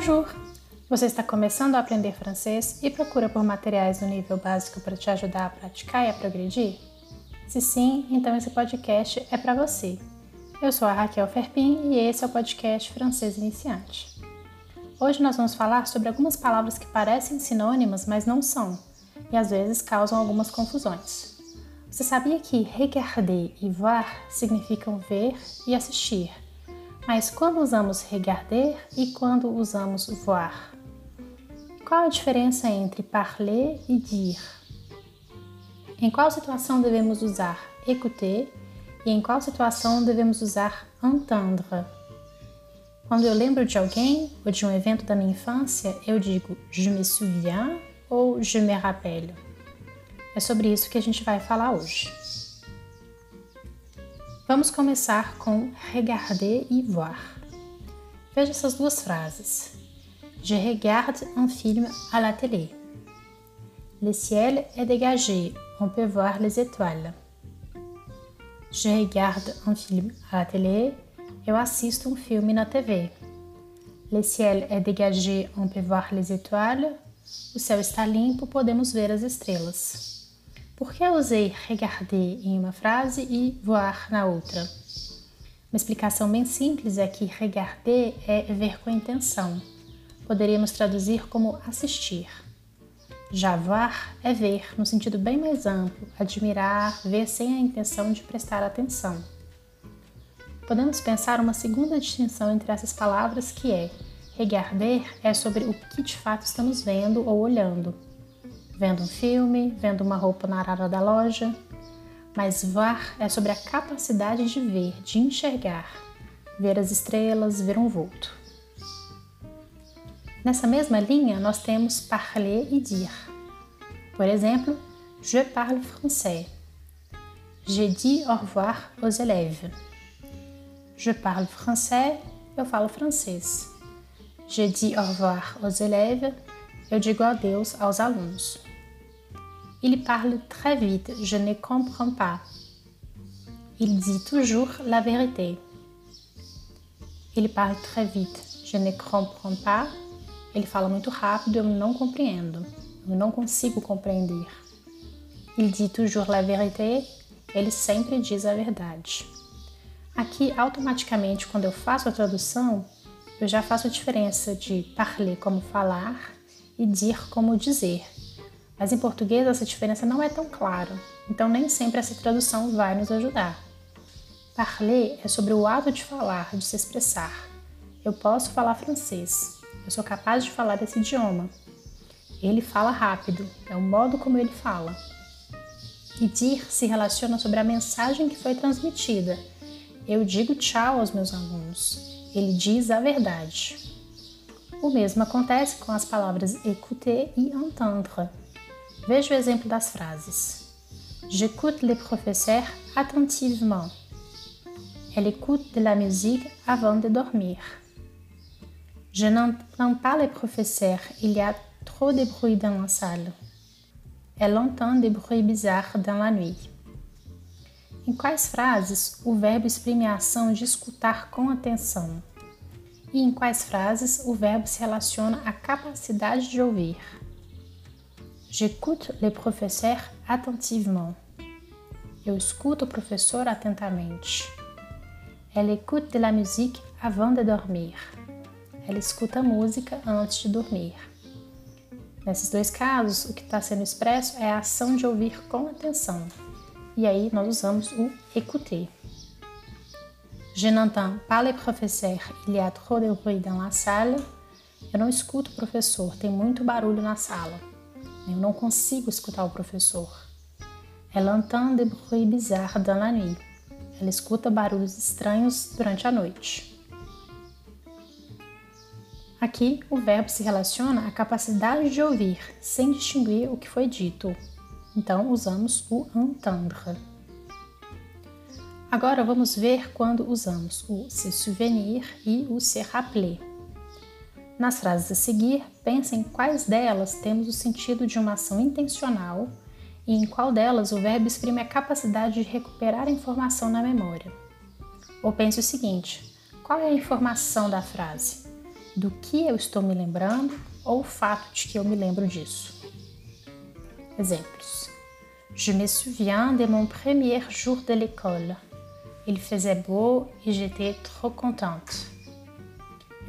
Bonjour! Você está começando a aprender francês e procura por materiais no nível básico para te ajudar a praticar e a progredir? Se sim, então esse podcast é para você. Eu sou a Raquel Ferpin e esse é o podcast Francês Iniciante. Hoje nós vamos falar sobre algumas palavras que parecem sinônimas, mas não são, e às vezes causam algumas confusões. Você sabia que regarder e voir significam ver e assistir, mas quando usamos regarder e quando usamos voir? Qual a diferença entre parler e dire? Em qual situação devemos usar écouter e em qual situação devemos usar entendre? Quando eu lembro de alguém ou de um evento da minha infância, eu digo je me souviens ou je me rappelle. É sobre isso que a gente vai falar hoje. Vamos começar com regarder e voir. Veja essas duas frases. Je regarde un film à la télé. Le ciel est dégagé, on peut voir les étoiles. Je regarde un film à la télé, eu assisto um filme na TV. Le ciel est dégagé, on peut voir les étoiles. O céu está limpo, podemos ver as estrelas. Por que eu usei regarder em uma frase e voir na outra? Uma explicação bem simples é que regarder é ver com intenção poderíamos traduzir como assistir. Javar é ver, no sentido bem mais amplo, admirar, ver sem a intenção de prestar atenção. Podemos pensar uma segunda distinção entre essas palavras que é regarder é sobre o que de fato estamos vendo ou olhando. Vendo um filme, vendo uma roupa na arara da loja. Mas var é sobre a capacidade de ver, de enxergar, ver as estrelas, ver um vulto. Nessa mesma linha, nós temos parler e dire. Por exemplo, je parle français. Je dis au revoir aux élèves. Je parle français, eu falo francês. Je dis au revoir aux élèves, eu digo adeus aos alunos. Il parle très vite, je ne comprends pas. Il dit toujours la vérité. Il parle très vite, je ne comprends pas. Ele fala muito rápido, eu não compreendo. Eu não consigo compreender. Il dit toujours la vérité. Ele sempre diz a verdade. Aqui, automaticamente, quando eu faço a tradução, eu já faço a diferença de parler como falar e dire como dizer. Mas em português essa diferença não é tão clara, então nem sempre essa tradução vai nos ajudar. Parler é sobre o ato de falar, de se expressar. Eu posso falar francês, eu sou capaz de falar esse idioma. Ele fala rápido, é o modo como ele fala. E dir se relaciona sobre a mensagem que foi transmitida. Eu digo tchau aos meus alunos. Ele diz a verdade. O mesmo acontece com as palavras écouter e entendre. Veja o exemplo das frases. J'écoute les professeurs attentivement. Elle écoute de la musique avant de dormir. Je n'entends pas les professeurs, il y a trop de bruit dans la salle. Elle entend des bruits bizarres dans la nuit. Em quais frases o verbo exprime a ação de escutar com atenção? E em quais frases o verbo se relaciona à capacidade de ouvir? J'écoute le professeur attentivement. Eu escuto o professor atentamente. Elle écoute de la musique avant de dormir ela escuta música antes de dormir. Nesses dois casos, o que está sendo expresso é a ação de ouvir com atenção. E aí nós usamos o écouter. Je n'entends pas le professeur, il y a trop de bruit dans la salle. Eu não escuto o professor, tem muito barulho na sala. Eu não consigo escutar o professor. Elle entend des bruits bizarres dans la nuit. Ela escuta barulhos estranhos durante a noite. Aqui, o verbo se relaciona à capacidade de ouvir, sem distinguir o que foi dito. Então, usamos o entendre. Agora vamos ver quando usamos o se souvenir e o se rappeler. Nas frases a seguir, pense em quais delas temos o sentido de uma ação intencional e em qual delas o verbo exprime a capacidade de recuperar a informação na memória. Ou pense o seguinte: qual é a informação da frase? do que eu estou me lembrando ou o fato de que eu me lembro disso. Exemplos. Je me souviens de mon premier jour de l'école. Il faisait beau et j'étais trop contente.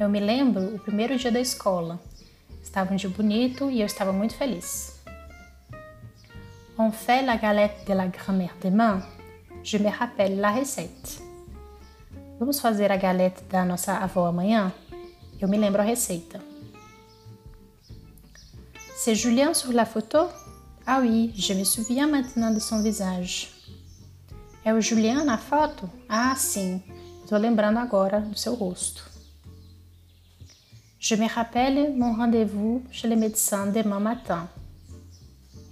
Eu me lembro o primeiro dia da escola. Estava um dia bonito e eu estava muito feliz. On fait la galette de la grand-mère demain. Je me rappelle la recette. Vamos fazer a galette da nossa avó amanhã? Eu me lembro a receita. C'est Julien sur la photo? Ah oui, je me souviens maintenant de son visage. É o Julien na foto? Ah, sim, estou lembrando agora do seu rosto. Je me rappelle mon rendez-vous chez le médecin demain matin.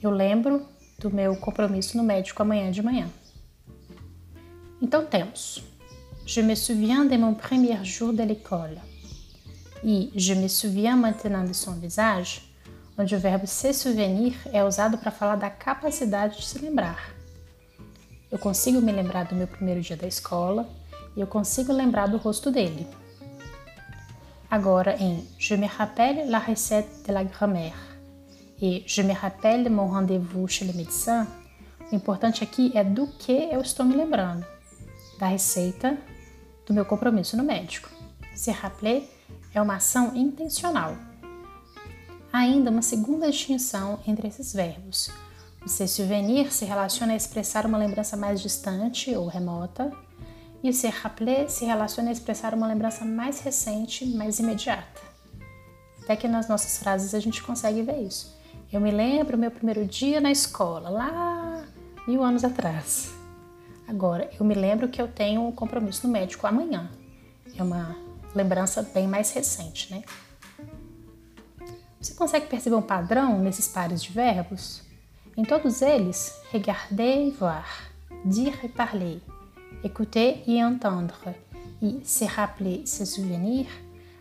Eu lembro do meu compromisso no médico amanhã de manhã. Então temos Je me souviens de mon premier jour de l'école. E je me souviens maintenant de son visage, onde o verbo se souvenir é usado para falar da capacidade de se lembrar. Eu consigo me lembrar do meu primeiro dia da escola e eu consigo lembrar do rosto dele. Agora, em Je me rappelle la recette de la grand-mère e Je me rappelle mon rendez-vous chez le médecin, o importante aqui é do que eu estou me lembrando. Da receita, do meu compromisso no médico. Se rappeler é uma ação intencional. Há ainda uma segunda distinção entre esses verbos. O se souvenir se relaciona a expressar uma lembrança mais distante ou remota, e se rappeler se relaciona a expressar uma lembrança mais recente, mais imediata. Até que nas nossas frases a gente consegue ver isso. Eu me lembro meu primeiro dia na escola, lá mil anos atrás. Agora, eu me lembro que eu tenho um compromisso no médico amanhã. É uma lembrança bem mais recente, né? Você consegue perceber um padrão nesses pares de verbos? Em todos eles, regarder e voir, dire et parler, écouter e entendre e se rappeler, se souvenir,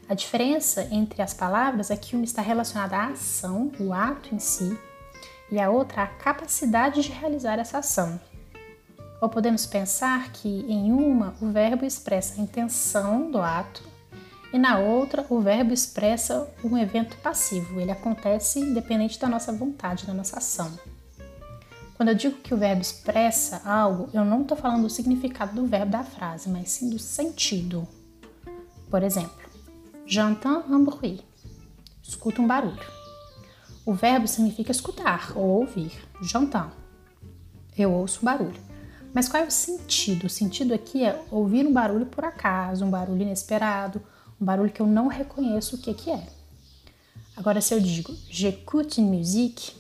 a diferença entre as palavras é que uma está relacionada à ação, o ato em si, e a outra à capacidade de realizar essa ação. Ou podemos pensar que em uma o verbo expressa a intenção do ato e na outra o verbo expressa um evento passivo, ele acontece independente da nossa vontade, da nossa ação. Quando eu digo que o verbo expressa algo, eu não estou falando do significado do verbo da frase, mas sim do sentido. Por exemplo, j'entends un bruit. Escuta um barulho. O verbo significa escutar ou ouvir. J'entends. Eu ouço o barulho. Mas qual é o sentido? O sentido aqui é ouvir um barulho por acaso, um barulho inesperado, um barulho que eu não reconheço o que, que é. Agora, se eu digo j'écoute une musique,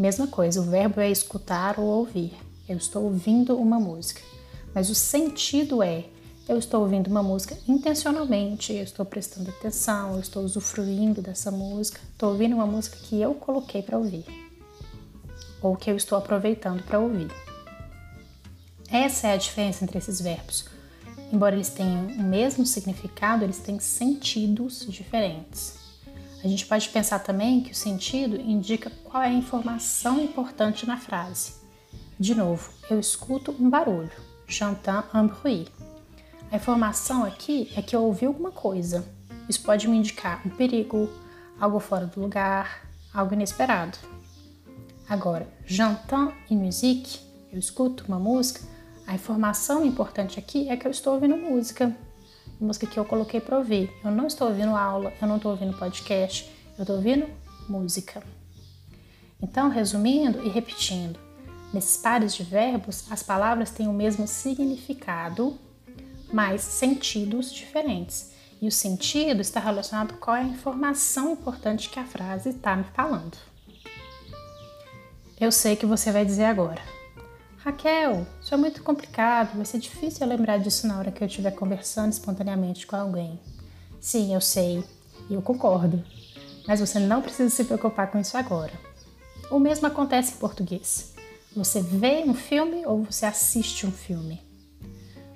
mesma coisa, o verbo é escutar ou ouvir. Eu estou ouvindo uma música. Mas o sentido é eu estou ouvindo uma música intencionalmente, eu estou prestando atenção, eu estou usufruindo dessa música, estou ouvindo uma música que eu coloquei para ouvir, ou que eu estou aproveitando para ouvir. Essa é a diferença entre esses verbos. Embora eles tenham o mesmo significado, eles têm sentidos diferentes. A gente pode pensar também que o sentido indica qual é a informação importante na frase. De novo, eu escuto um barulho. J'entends un bruit. A informação aqui é que eu ouvi alguma coisa. Isso pode me indicar um perigo, algo fora do lugar, algo inesperado. Agora, j'entends une musique, eu escuto uma música, a informação importante aqui é que eu estou ouvindo música, música que eu coloquei para ouvir. Eu não estou ouvindo aula, eu não estou ouvindo podcast, eu estou ouvindo música. Então, resumindo e repetindo, nesses pares de verbos, as palavras têm o mesmo significado, mas sentidos diferentes. E o sentido está relacionado com a informação importante que a frase está me falando. Eu sei que você vai dizer agora. Raquel, isso é muito complicado, vai ser difícil lembrar disso na hora que eu estiver conversando espontaneamente com alguém. Sim, eu sei, e eu concordo, mas você não precisa se preocupar com isso agora. O mesmo acontece em português. Você vê um filme ou você assiste um filme?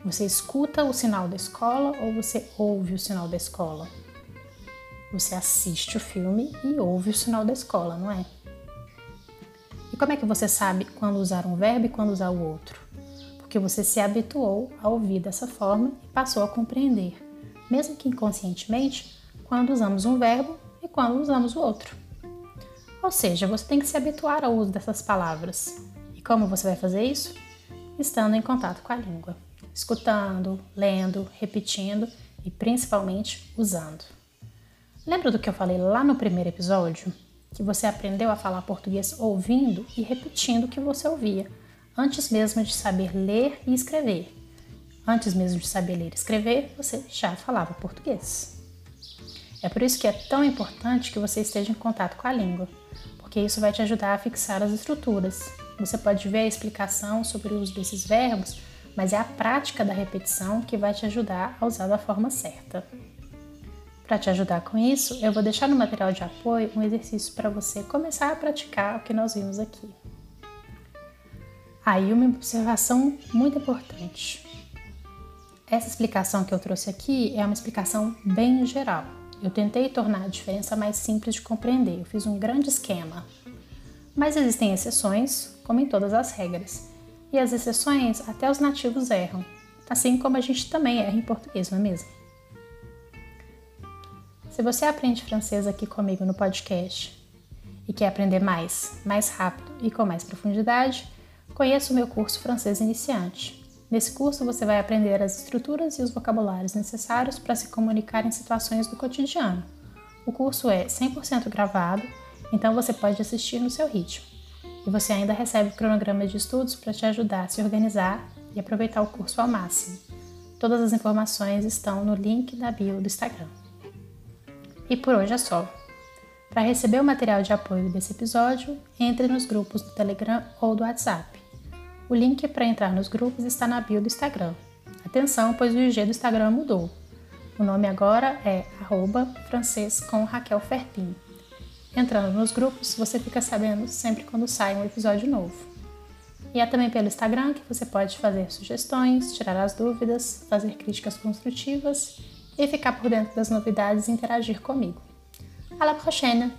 Você escuta o sinal da escola ou você ouve o sinal da escola? Você assiste o filme e ouve o sinal da escola, não é? Como é que você sabe quando usar um verbo e quando usar o outro? Porque você se habituou a ouvir dessa forma e passou a compreender, mesmo que inconscientemente, quando usamos um verbo e quando usamos o outro. Ou seja, você tem que se habituar ao uso dessas palavras. E como você vai fazer isso? Estando em contato com a língua, escutando, lendo, repetindo e principalmente usando. Lembra do que eu falei lá no primeiro episódio? Que você aprendeu a falar português ouvindo e repetindo o que você ouvia, antes mesmo de saber ler e escrever. Antes mesmo de saber ler e escrever, você já falava português. É por isso que é tão importante que você esteja em contato com a língua, porque isso vai te ajudar a fixar as estruturas. Você pode ver a explicação sobre o uso desses verbos, mas é a prática da repetição que vai te ajudar a usar da forma certa. Para te ajudar com isso, eu vou deixar no material de apoio um exercício para você começar a praticar o que nós vimos aqui. Aí, uma observação muito importante. Essa explicação que eu trouxe aqui é uma explicação bem geral. Eu tentei tornar a diferença mais simples de compreender, eu fiz um grande esquema. Mas existem exceções, como em todas as regras. E as exceções até os nativos erram, assim como a gente também erra em português, não é mesmo? Se você aprende francês aqui comigo no podcast e quer aprender mais, mais rápido e com mais profundidade, conheça o meu curso Francês Iniciante. Nesse curso você vai aprender as estruturas e os vocabulários necessários para se comunicar em situações do cotidiano. O curso é 100% gravado, então você pode assistir no seu ritmo. E você ainda recebe o cronograma de estudos para te ajudar a se organizar e aproveitar o curso ao máximo. Todas as informações estão no link da bio do Instagram. E por hoje é só. Para receber o material de apoio desse episódio, entre nos grupos do Telegram ou do WhatsApp. O link para entrar nos grupos está na bio do Instagram. Atenção, pois o IG do Instagram mudou. O nome agora é francês com Raquel Ferpin. Entrando nos grupos, você fica sabendo sempre quando sai um episódio novo. E é também pelo Instagram que você pode fazer sugestões, tirar as dúvidas, fazer críticas construtivas e ficar por dentro das novidades e interagir comigo. À la prochaine!